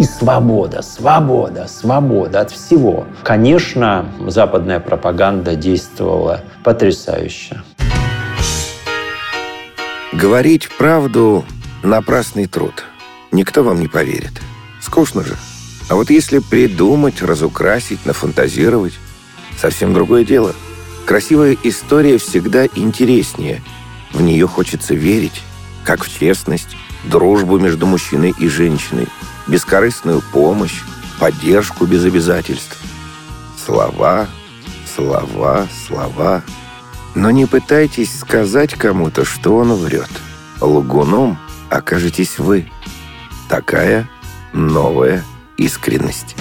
И свобода, свобода, свобода от всего. Конечно, западная пропаганда действовала потрясающе. Говорить правду – напрасный труд. Никто вам не поверит. Скучно же. А вот если придумать, разукрасить, нафантазировать – совсем другое дело. Красивая история всегда интереснее. В нее хочется верить, как в честность, дружбу между мужчиной и женщиной – бескорыстную помощь, поддержку без обязательств. Слова, слова, слова. Но не пытайтесь сказать кому-то, что он врет. Лгуном окажетесь вы. Такая новая искренность.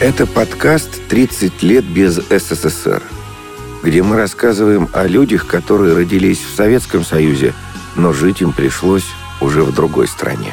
Это подкаст «30 лет без СССР», где мы рассказываем о людях, которые родились в Советском Союзе, но жить им пришлось уже в другой стране.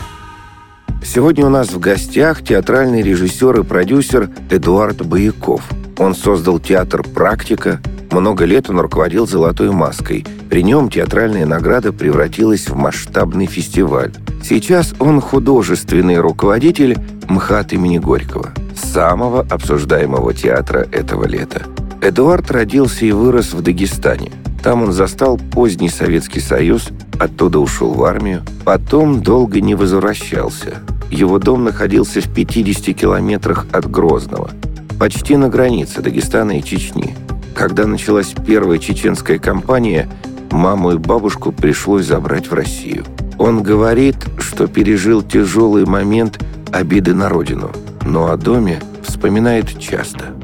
Сегодня у нас в гостях театральный режиссер и продюсер Эдуард Бояков. Он создал театр «Практика», много лет он руководил «Золотой маской». При нем театральная награда превратилась в масштабный фестиваль. Сейчас он художественный руководитель МХАТ имени Горького, самого обсуждаемого театра этого лета. Эдуард родился и вырос в Дагестане. Там он застал поздний Советский Союз Оттуда ушел в армию, потом долго не возвращался. Его дом находился в 50 километрах от Грозного, почти на границе Дагестана и Чечни. Когда началась первая чеченская кампания, маму и бабушку пришлось забрать в Россию. Он говорит, что пережил тяжелый момент обиды на родину, но о доме вспоминает часто –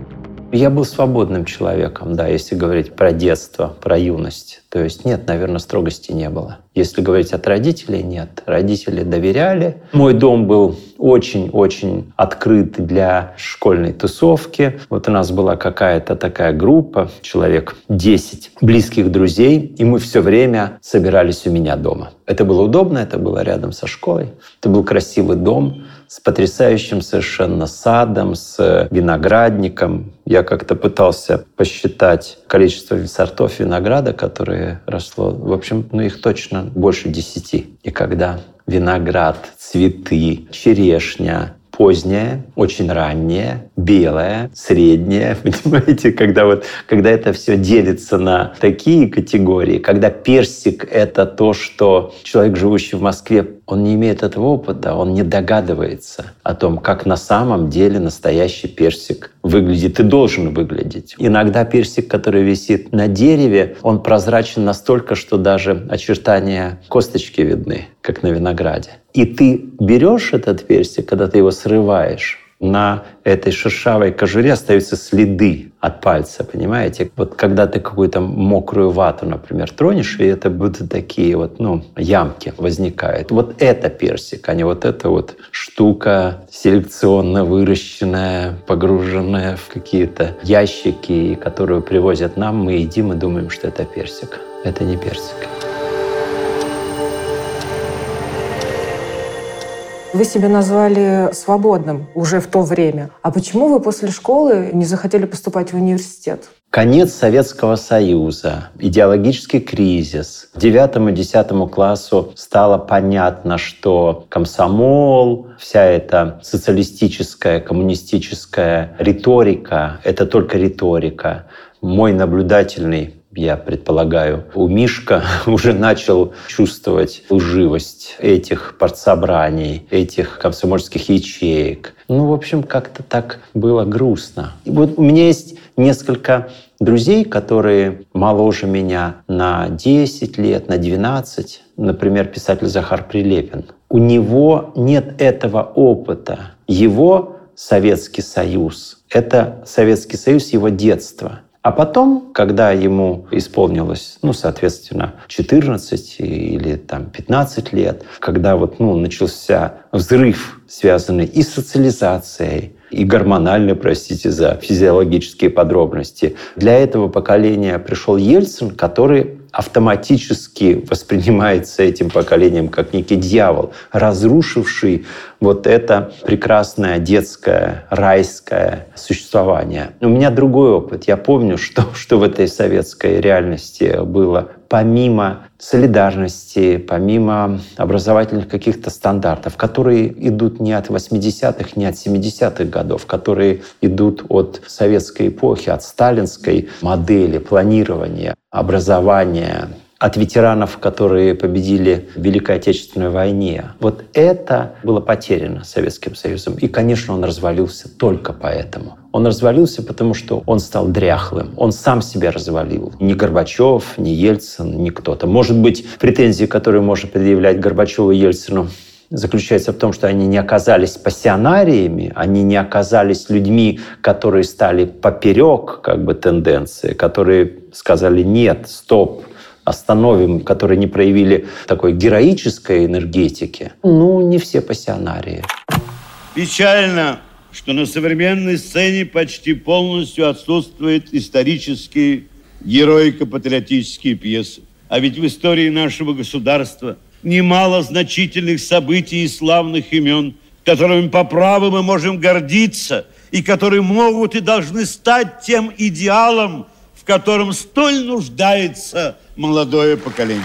я был свободным человеком, да, если говорить про детство, про юность. То есть нет, наверное, строгости не было. Если говорить от родителей, нет. Родители доверяли. Мой дом был очень-очень открыт для школьной тусовки. Вот у нас была какая-то такая группа, человек 10 близких друзей, и мы все время собирались у меня дома. Это было удобно, это было рядом со школой. Это был красивый дом с потрясающим совершенно садом, с виноградником. Я как-то пытался посчитать количество сортов винограда, которые росло. В общем, ну их точно больше десяти. И когда виноград, цветы, черешня, поздняя, очень ранняя, белая, средняя, понимаете, когда вот, когда это все делится на такие категории, когда персик — это то, что человек, живущий в Москве, он не имеет этого опыта, он не догадывается о том, как на самом деле настоящий персик выглядит и должен выглядеть. Иногда персик, который висит на дереве, он прозрачен настолько, что даже очертания косточки видны, как на винограде. И ты берешь этот персик, когда ты его срываешь, на этой шершавой кожуре остаются следы от пальца, понимаете? Вот когда ты какую-то мокрую вату, например, тронешь, и это будут такие вот, ну, ямки возникают. Вот это персик, а не вот эта вот штука селекционно выращенная, погруженная в какие-то ящики, которую привозят нам, мы едим и думаем, что это персик. Это не персик. Вы себя назвали свободным уже в то время. А почему вы после школы не захотели поступать в университет? Конец Советского Союза, идеологический кризис. К девятому и десятому классу стало понятно, что комсомол, вся эта социалистическая, коммунистическая риторика — это только риторика. Мой наблюдательный я предполагаю, у Мишка уже начал чувствовать лживость этих партсобраний, этих комсомольских ячеек. Ну, в общем, как-то так было грустно. И вот у меня есть несколько друзей, которые моложе меня на 10 лет, на 12. Например, писатель Захар Прилепин. У него нет этого опыта. Его Советский Союз — это Советский Союз его детства. А потом, когда ему исполнилось, ну, соответственно, 14 или там 15 лет, когда вот, ну, начался взрыв, связанный и с социализацией, и гормональной, простите за физиологические подробности. Для этого поколения пришел Ельцин, который автоматически воспринимается этим поколением как некий дьявол, разрушивший вот это прекрасное детское, райское существование. У меня другой опыт. Я помню, что, что в этой советской реальности было помимо солидарности, помимо образовательных каких-то стандартов, которые идут не от 80-х, не от 70-х годов, которые идут от советской эпохи, от сталинской модели планирования, образования, от ветеранов, которые победили в Великой Отечественной войне. Вот это было потеряно Советским Союзом. И, конечно, он развалился только поэтому. Он развалился, потому что он стал дряхлым. Он сам себя развалил. Ни Горбачев, ни Ельцин, ни кто-то. Может быть, претензии, которые можно предъявлять Горбачеву и Ельцину, заключается в том, что они не оказались пассионариями, они не оказались людьми, которые стали поперек как бы, тенденции, которые сказали «нет, стоп, остановим, которые не проявили такой героической энергетики, ну, не все пассионарии. Печально, что на современной сцене почти полностью отсутствуют исторические героико-патриотические пьесы. А ведь в истории нашего государства немало значительных событий и славных имен, которыми по праву мы можем гордиться и которые могут и должны стать тем идеалом, в котором столь нуждается молодое поколение.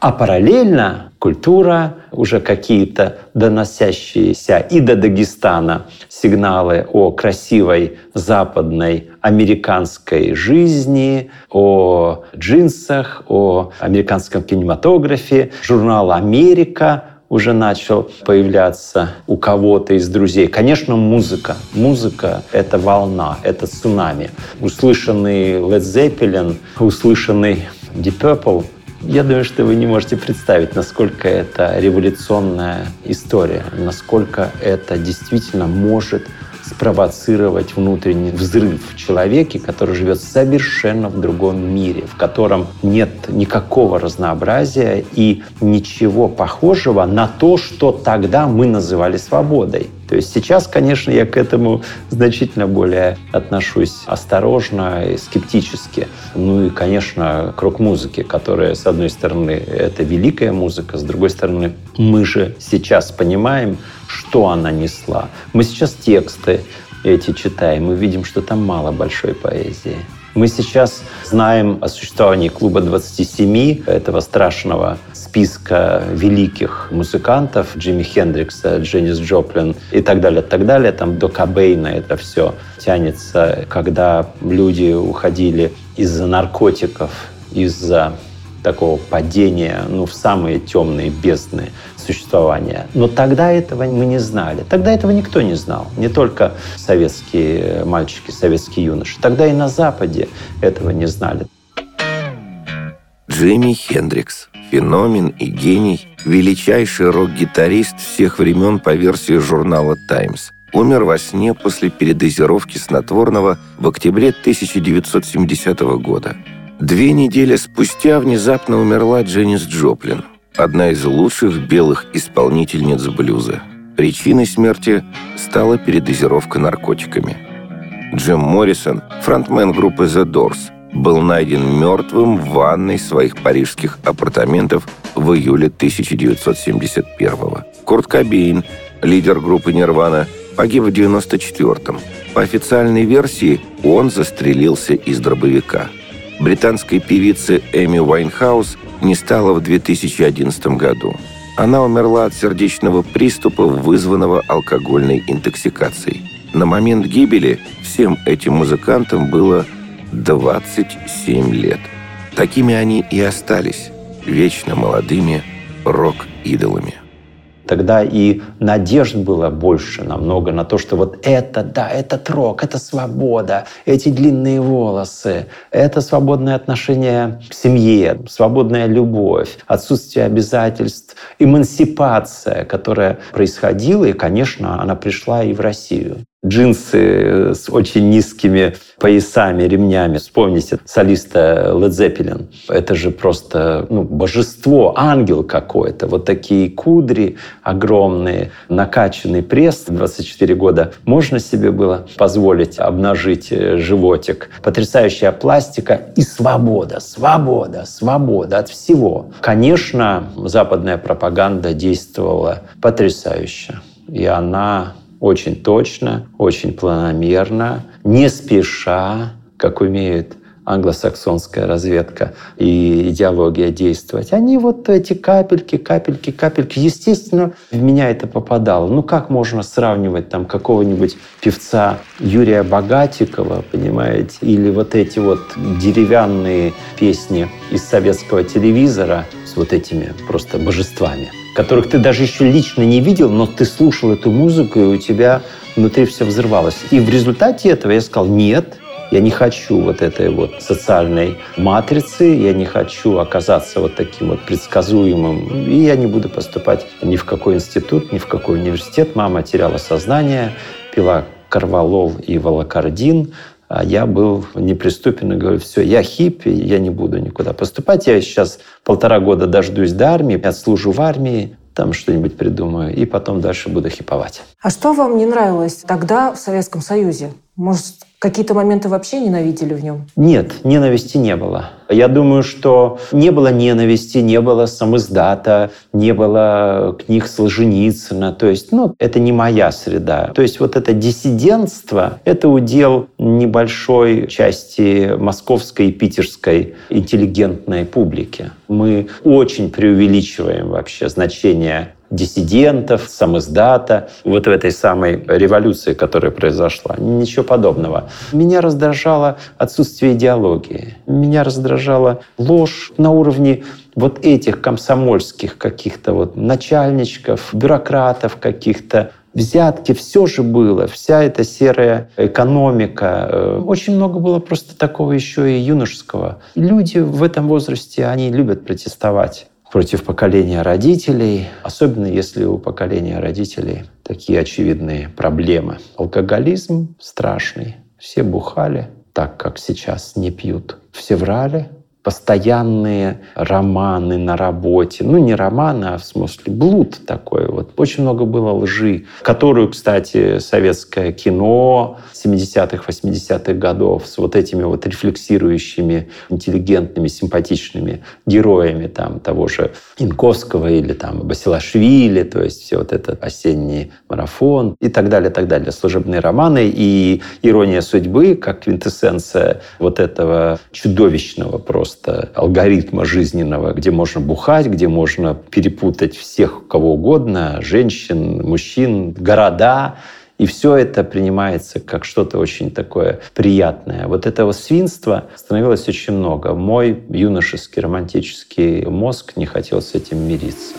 А параллельно культура, уже какие-то доносящиеся и до Дагестана сигналы о красивой западной американской жизни, о джинсах, о американском кинематографе. Журнал «Америка» уже начал появляться у кого-то из друзей. Конечно, музыка. Музыка — это волна, это цунами. Услышанный Led Zeppelin, услышанный Deep Purple я думаю, что вы не можете представить, насколько это революционная история, насколько это действительно может спровоцировать внутренний взрыв в человеке, который живет совершенно в другом мире, в котором нет никакого разнообразия и ничего похожего на то, что тогда мы называли свободой. То есть сейчас, конечно, я к этому значительно более отношусь осторожно и скептически. Ну и, конечно, к рок-музыке, которая, с одной стороны, это великая музыка, с другой стороны, мы же сейчас понимаем, что она несла. Мы сейчас тексты эти читаем, мы видим, что там мало большой поэзии. Мы сейчас знаем о существовании клуба 27, этого страшного списка великих музыкантов, Джимми Хендрикса, Дженнис Джоплин и так далее, так далее. Там до Кобейна это все тянется, когда люди уходили из-за наркотиков, из-за такого падения ну, в самые темные бездны существования. Но тогда этого мы не знали. Тогда этого никто не знал. Не только советские мальчики, советские юноши. Тогда и на Западе этого не знали. Джимми Хендрикс. Феномен и гений, величайший рок-гитарист всех времен по версии журнала «Таймс». Умер во сне после передозировки снотворного в октябре 1970 года. Две недели спустя внезапно умерла Дженнис Джоплин, одна из лучших белых исполнительниц блюза. Причиной смерти стала передозировка наркотиками. Джим Моррисон, фронтмен группы The Doors, был найден мертвым в ванной своих парижских апартаментов в июле 1971 -го. Курт Кобейн, лидер группы «Нирвана», погиб в 94-м. По официальной версии, он застрелился из дробовика – британской певицы Эми Уайнхаус не стало в 2011 году. Она умерла от сердечного приступа, вызванного алкогольной интоксикацией. На момент гибели всем этим музыкантам было 27 лет. Такими они и остались, вечно молодыми рок-идолами. Тогда и надежд было больше намного на то, что вот это, да, это рок, это свобода, эти длинные волосы, это свободное отношение к семье, свободная любовь, отсутствие обязательств, эмансипация, которая происходила, и, конечно, она пришла и в Россию. Джинсы с очень низкими поясами, ремнями. Вспомните солиста Led Zeppelin. Это же просто ну, божество, ангел какой-то. Вот такие кудри огромные, накачанный пресс. 24 года можно себе было позволить обнажить э, животик. Потрясающая пластика и свобода, свобода, свобода от всего. Конечно, западная пропаганда действовала потрясающе. И она очень точно, очень планомерно, не спеша, как умеет англосаксонская разведка и идеология действовать. Они вот эти капельки, капельки, капельки. Естественно, в меня это попадало. Ну как можно сравнивать там какого-нибудь певца Юрия Богатикова, понимаете, или вот эти вот деревянные песни из советского телевизора с вот этими просто божествами которых ты даже еще лично не видел, но ты слушал эту музыку, и у тебя внутри все взрывалось. И в результате этого я сказал, нет, я не хочу вот этой вот социальной матрицы, я не хочу оказаться вот таким вот предсказуемым, и я не буду поступать ни в какой институт, ни в какой университет. Мама теряла сознание, пила карвалол и волокардин, а я был неприступен и говорю, все, я хиппи, я не буду никуда поступать. Я сейчас полтора года дождусь до армии, отслужу в армии, там что-нибудь придумаю, и потом дальше буду хиповать. А что вам не нравилось тогда в Советском Союзе? Может, какие-то моменты вообще ненавидели в нем? Нет, ненависти не было. Я думаю, что не было ненависти, не было самоздата, не было книг Солженицына. То есть, ну, это не моя среда. То есть вот это диссидентство — это удел небольшой части московской и питерской интеллигентной публики. Мы очень преувеличиваем вообще значение диссидентов, самоздата, вот в этой самой революции, которая произошла. Ничего подобного. Меня раздражало отсутствие идеологии. Меня раздражала ложь на уровне вот этих комсомольских каких-то вот начальничков, бюрократов каких-то, взятки, все же было, вся эта серая экономика. Э, очень много было просто такого еще и юношеского. Люди в этом возрасте, они любят протестовать против поколения родителей, особенно если у поколения родителей такие очевидные проблемы. Алкоголизм страшный. Все бухали так, как сейчас не пьют. Все врали, постоянные романы на работе. Ну, не романы, а в смысле блуд такой. Вот очень много было лжи, которую, кстати, советское кино 70-х, 80-х годов с вот этими вот рефлексирующими, интеллигентными, симпатичными героями там того же Инковского или там Басилашвили, то есть все вот этот осенний марафон и так далее, так далее. Служебные романы и ирония судьбы, как квинтэссенция вот этого чудовищного просто просто алгоритма жизненного, где можно бухать, где можно перепутать всех, кого угодно, женщин, мужчин, города, и все это принимается как что-то очень такое приятное. Вот этого свинства становилось очень много. Мой юношеский романтический мозг не хотел с этим мириться.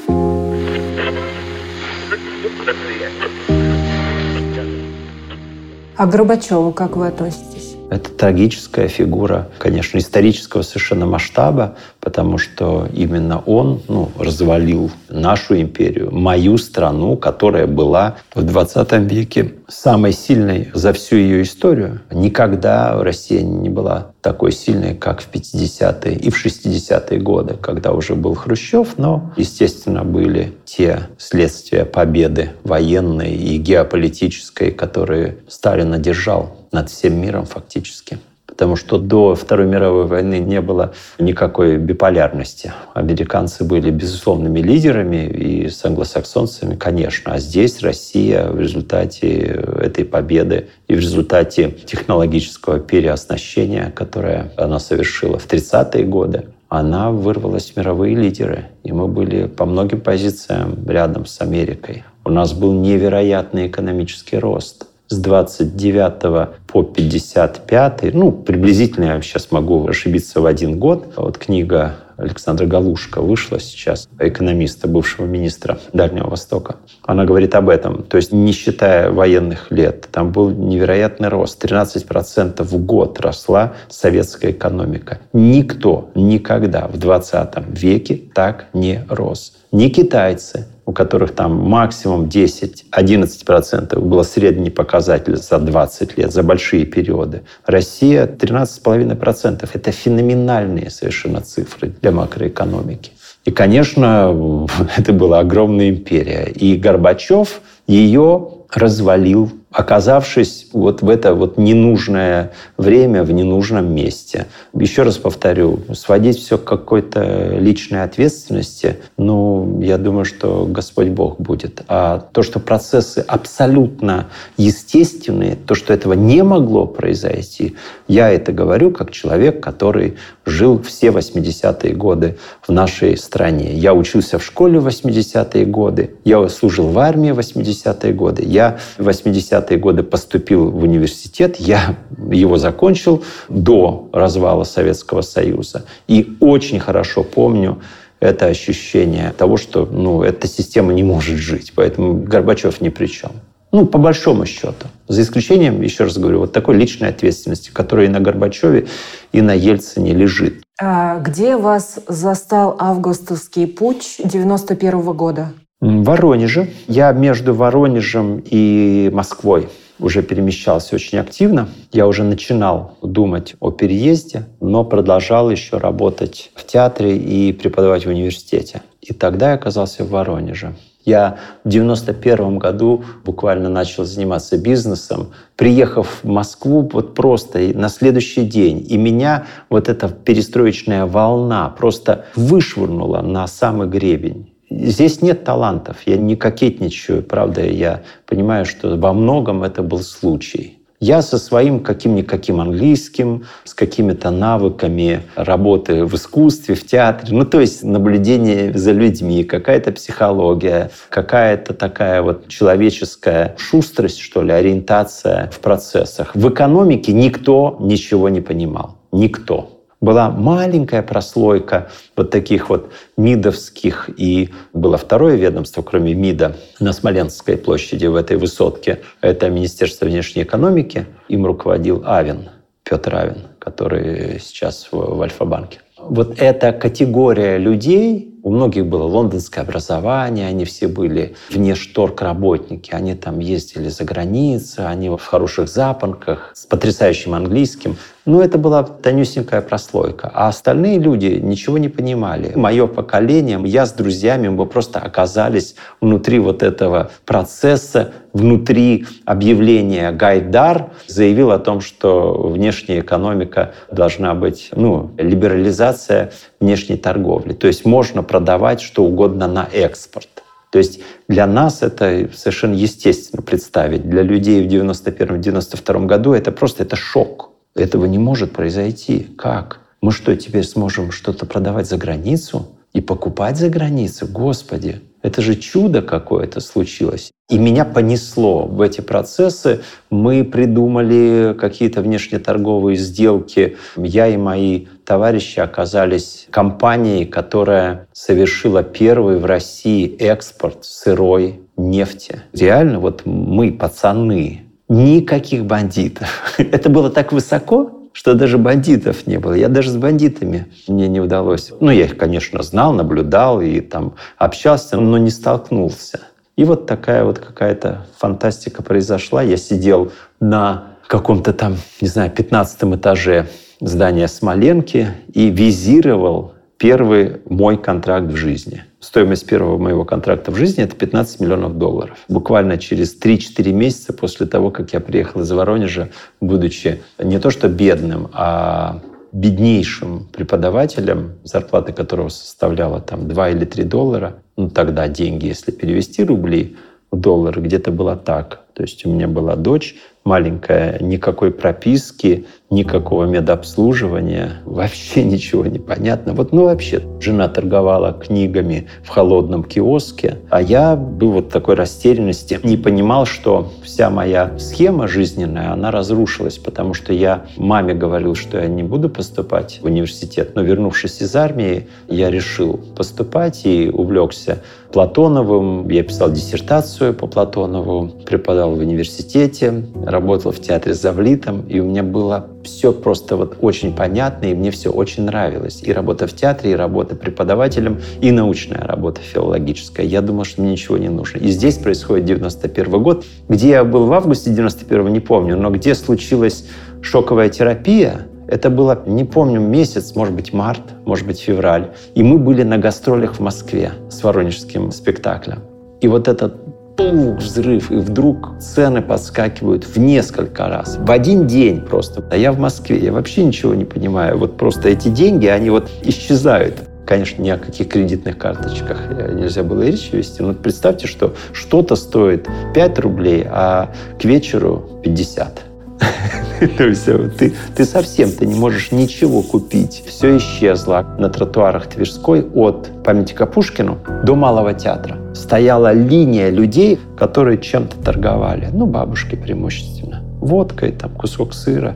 А к Горбачеву как вы относитесь? Это трагическая фигура, конечно, исторического совершенно масштаба, потому что именно он ну, развалил нашу империю, мою страну, которая была в 20 веке самой сильной за всю ее историю. Никогда Россия не была такой сильной, как в 50-е и в 60-е годы, когда уже был Хрущев, но, естественно, были те следствия победы военной и геополитической, которые Сталин одержал над всем миром фактически. Потому что до Второй мировой войны не было никакой биполярности. Американцы были безусловными лидерами и с англосаксонцами, конечно. А здесь Россия в результате этой победы и в результате технологического переоснащения, которое она совершила в 30-е годы, она вырвалась в мировые лидеры. И мы были по многим позициям рядом с Америкой. У нас был невероятный экономический рост – с 29 по 55, ну, приблизительно я сейчас могу ошибиться в один год. Вот книга Александра Галушка вышла сейчас, экономиста, бывшего министра Дальнего Востока. Она говорит об этом. То есть не считая военных лет, там был невероятный рост. 13% в год росла советская экономика. Никто никогда в 20 веке так не рос. Ни китайцы, у которых там максимум 10-11% был средний показатель за 20 лет, за большие периоды. Россия 13,5%. Это феноменальные совершенно цифры для макроэкономики. И, конечно, это была огромная империя. И Горбачев ее развалил оказавшись вот в это вот ненужное время в ненужном месте. Еще раз повторю, сводить все к какой-то личной ответственности, ну, я думаю, что Господь Бог будет. А то, что процессы абсолютно естественные, то, что этого не могло произойти, я это говорю как человек, который жил все 80-е годы в нашей стране. Я учился в школе в 80-е годы, я служил в армии в 80-е годы, я в 80 70-е годы поступил в университет, я его закончил до развала Советского Союза. И очень хорошо помню это ощущение того, что ну, эта система не может жить, поэтому Горбачев ни при чем. Ну, по большому счету. За исключением, еще раз говорю, вот такой личной ответственности, которая и на Горбачеве, и на Ельцине лежит. А где вас застал августовский путь 91 -го года? В Воронеже. Я между Воронежем и Москвой уже перемещался очень активно. Я уже начинал думать о переезде, но продолжал еще работать в театре и преподавать в университете. И тогда я оказался в Воронеже. Я в 91 году буквально начал заниматься бизнесом, приехав в Москву вот просто на следующий день. И меня вот эта перестроечная волна просто вышвырнула на самый гребень. Здесь нет талантов, я не кокетничаю, правда, я понимаю, что во многом это был случай. Я со своим каким-никаким английским, с какими-то навыками работы в искусстве, в театре, ну то есть наблюдение за людьми, какая-то психология, какая-то такая вот человеческая шустрость, что ли, ориентация в процессах. В экономике никто ничего не понимал. Никто была маленькая прослойка вот таких вот МИДовских, и было второе ведомство, кроме МИДа, на Смоленской площади в этой высотке. Это Министерство внешней экономики. Им руководил Авен, Петр Авен, который сейчас в, в Альфа-банке. Вот эта категория людей, у многих было лондонское образование, они все были внешторг работники, они там ездили за границу, они в хороших запонках, с потрясающим английским. Но это была тонюсенькая прослойка. А остальные люди ничего не понимали. Мое поколение, я с друзьями, мы просто оказались внутри вот этого процесса, внутри объявления Гайдар заявил о том, что внешняя экономика должна быть, ну, либерализация внешней торговли. То есть можно продавать что угодно на экспорт. То есть для нас это совершенно естественно представить. Для людей в 91-92 году это просто это шок. Этого не может произойти. Как? Мы что, теперь сможем что-то продавать за границу и покупать за границу? Господи, это же чудо какое-то случилось. И меня понесло в эти процессы. Мы придумали какие-то внешнеторговые сделки. Я и мои товарищи оказались компанией, которая совершила первый в России экспорт сырой нефти. Реально, вот мы, пацаны, никаких бандитов. Это было так высоко, что даже бандитов не было. Я даже с бандитами мне не удалось. Ну, я их, конечно, знал, наблюдал и там общался, но не столкнулся. И вот такая вот какая-то фантастика произошла. Я сидел на каком-то там, не знаю, 15 этаже здания Смоленки и визировал первый мой контракт в жизни. Стоимость первого моего контракта в жизни — это 15 миллионов долларов. Буквально через 3-4 месяца после того, как я приехал из Воронежа, будучи не то что бедным, а беднейшим преподавателем, зарплата которого составляла там 2 или 3 доллара, ну тогда деньги, если перевести рубли в доллары, где-то было так. То есть у меня была дочь маленькая, никакой прописки, никакого медобслуживания, вообще ничего не понятно. Вот, ну, вообще, жена торговала книгами в холодном киоске, а я был вот в такой растерянности, не понимал, что вся моя схема жизненная, она разрушилась, потому что я маме говорил, что я не буду поступать в университет, но вернувшись из армии, я решил поступать и увлекся Платоновым. Я писал диссертацию по Платонову, преподавал в университете, работал в театре Завлитом, и у меня было все просто вот очень понятно, и мне все очень нравилось. И работа в театре, и работа преподавателем, и научная работа филологическая. Я думал, что мне ничего не нужно. И здесь происходит 91 год. Где я был в августе 91 не помню, но где случилась шоковая терапия, это было, не помню, месяц, может быть, март, может быть, февраль. И мы были на гастролях в Москве с воронежским спектаклем. И вот этот пух, взрыв, и вдруг цены подскакивают в несколько раз. В один день просто. А я в Москве, я вообще ничего не понимаю. Вот просто эти деньги, они вот исчезают. Конечно, ни о каких кредитных карточках нельзя было и речи вести, но представьте, что что-то стоит 5 рублей, а к вечеру 50. То есть э, ты, ты совсем ты не можешь ничего купить. Все исчезло. На тротуарах Тверской от памятника Пушкину до Малого театра стояла линия людей, которые чем-то торговали. Ну, бабушки преимущественно. Водкой, там, кусок сыра.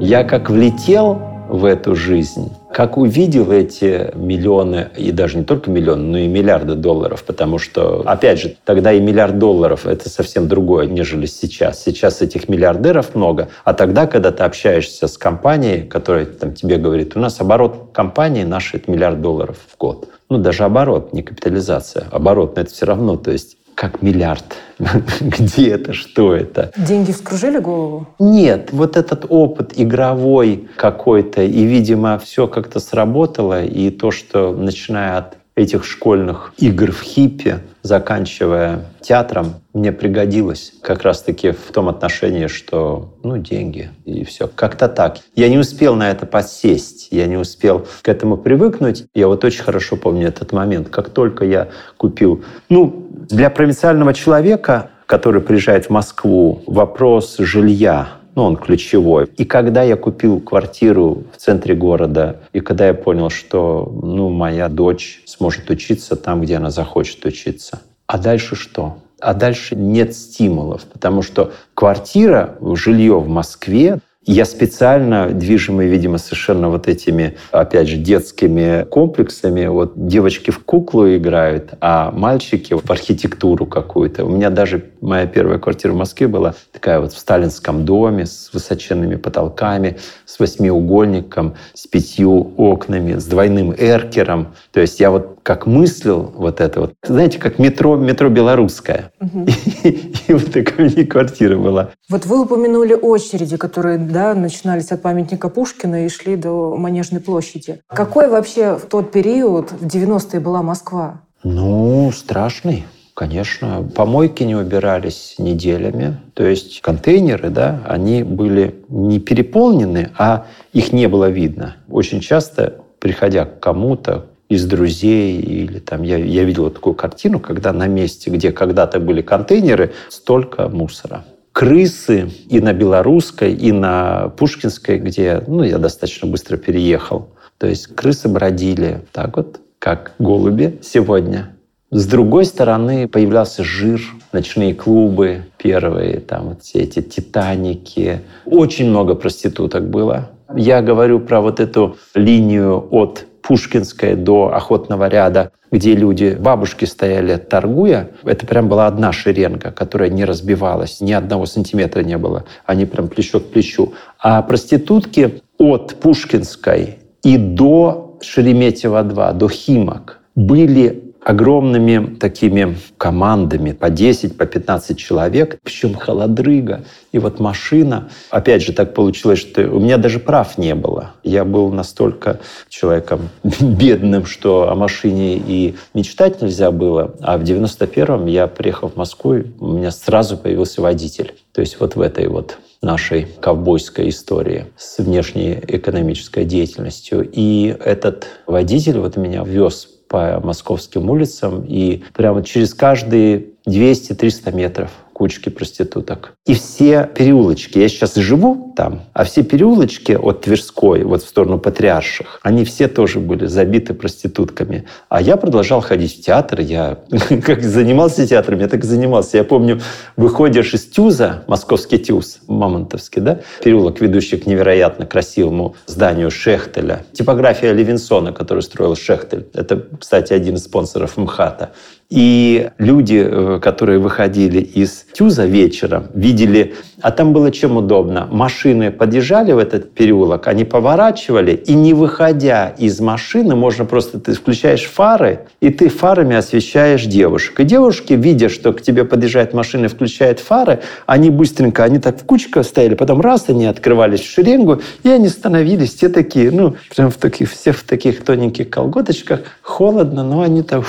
Я как влетел в эту жизнь, как увидел эти миллионы, и даже не только миллионы, но и миллиарды долларов, потому что, опять же, тогда и миллиард долларов – это совсем другое, нежели сейчас. Сейчас этих миллиардеров много, а тогда, когда ты общаешься с компанией, которая там, тебе говорит, у нас оборот компании наш – это миллиард долларов в год. Ну, даже оборот, не капитализация. Оборот, но это все равно, то есть как миллиард. Где это, что это? Деньги вскружили голову? Нет, вот этот опыт игровой какой-то, и, видимо, все как-то сработало, и то, что начиная от этих школьных игр в хиппе, заканчивая театром, мне пригодилось как раз-таки в том отношении, что, ну, деньги и все. Как-то так. Я не успел на это подсесть, я не успел к этому привыкнуть. Я вот очень хорошо помню этот момент. Как только я купил, ну, для провинциального человека, который приезжает в Москву, вопрос жилья ну, он ключевой. И когда я купил квартиру в центре города, и когда я понял, что ну, моя дочь сможет учиться там, где она захочет учиться, а дальше что? А дальше нет стимулов, потому что квартира, жилье в Москве я специально, движимый, видимо, совершенно вот этими, опять же, детскими комплексами, вот девочки в куклу играют, а мальчики в архитектуру какую-то. У меня даже моя первая квартира в Москве была такая вот в сталинском доме с высоченными потолками, с восьмиугольником, с пятью окнами, с двойным эркером. То есть я вот как мыслил вот это вот, знаете, как метро, метро белорусское. Угу. И, и вот такая у квартира была. Вот вы упомянули очереди, которые да, начинались от памятника Пушкина и шли до Манежной площади. Какой вообще в тот период, в 90-е, была Москва? Ну, страшный. Конечно, помойки не убирались неделями. То есть контейнеры, да, они были не переполнены, а их не было видно. Очень часто, приходя к кому-то, из друзей или там я, я видел такую картину, когда на месте, где когда-то были контейнеры, столько мусора. Крысы и на Белорусской, и на Пушкинской, где ну, я достаточно быстро переехал. То есть крысы бродили так вот, как голуби сегодня. С другой стороны появлялся жир, ночные клубы первые, там вот все эти титаники. Очень много проституток было. Я говорю про вот эту линию от Пушкинской до Охотного ряда, где люди, бабушки стояли торгуя, это прям была одна шеренга, которая не разбивалась, ни одного сантиметра не было. Они прям плечо к плечу. А проститутки от Пушкинской и до Шереметьево-2, до Химок, были огромными такими командами, по 10, по 15 человек, причем холодрыга. И вот машина, опять же, так получилось, что у меня даже прав не было. Я был настолько человеком бедным, что о машине и мечтать нельзя было. А в 91-м я приехал в Москву, и у меня сразу появился водитель. То есть вот в этой вот нашей ковбойской истории с внешней экономической деятельностью. И этот водитель вот меня вез по московским улицам, и прямо через каждые 200-300 метров кучки проституток. И все переулочки, я сейчас живу там, а все переулочки от Тверской, вот в сторону Патриарших, они все тоже были забиты проститутками. А я продолжал ходить в театр, я как занимался театром, я так и занимался. Я помню, выходишь из Тюза, московский Тюз, Мамонтовский, да, переулок, ведущий к невероятно красивому зданию Шехтеля. Типография Левинсона, которую строил Шехтель. Это, кстати, один из спонсоров МХАТа. И люди, э, которые выходили из Тюза вечером, видели, а там было чем удобно. Машины подъезжали в этот переулок, они поворачивали, и не выходя из машины, можно просто, ты включаешь фары, и ты фарами освещаешь девушек. И девушки, видя, что к тебе подъезжает машина и включает фары, они быстренько, они так в кучку стояли, потом раз, они открывались в шеренгу, и они становились все такие, ну, прям в таких, все в таких тоненьких колготочках, холодно, но они так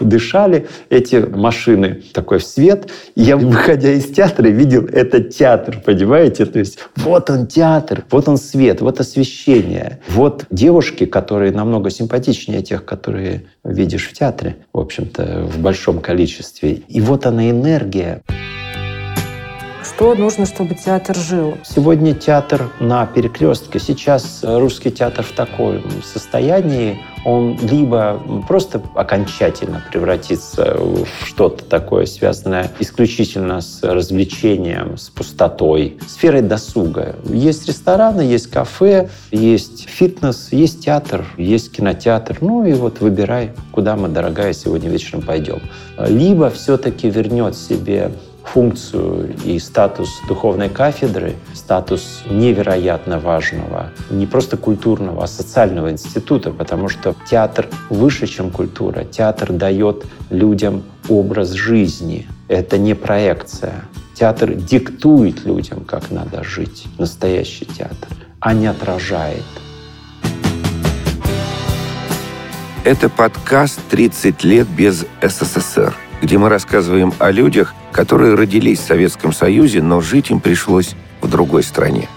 дышали эти машины, такой свет. И я, выходя из театра, видел этот театр, понимаете? То есть вот он театр, вот он свет, вот освещение. Вот девушки, которые намного симпатичнее тех, которые видишь в театре, в общем-то, в большом количестве. И вот она энергия. Что нужно, чтобы театр жил? Сегодня театр на перекрестке. Сейчас русский театр в таком состоянии, он либо просто окончательно превратится в что-то такое, связанное исключительно с развлечением, с пустотой, сферой досуга. Есть рестораны, есть кафе, есть фитнес, есть театр, есть кинотеатр. Ну и вот выбирай, куда мы, дорогая, сегодня вечером пойдем. Либо все-таки вернет себе функцию и статус духовной кафедры, статус невероятно важного, не просто культурного, а социального института, потому что театр выше, чем культура. Театр дает людям образ жизни. Это не проекция. Театр диктует людям, как надо жить. Настоящий театр, а не отражает. Это подкаст «30 лет без СССР», где мы рассказываем о людях, которые родились в Советском Союзе, но жить им пришлось в другой стране.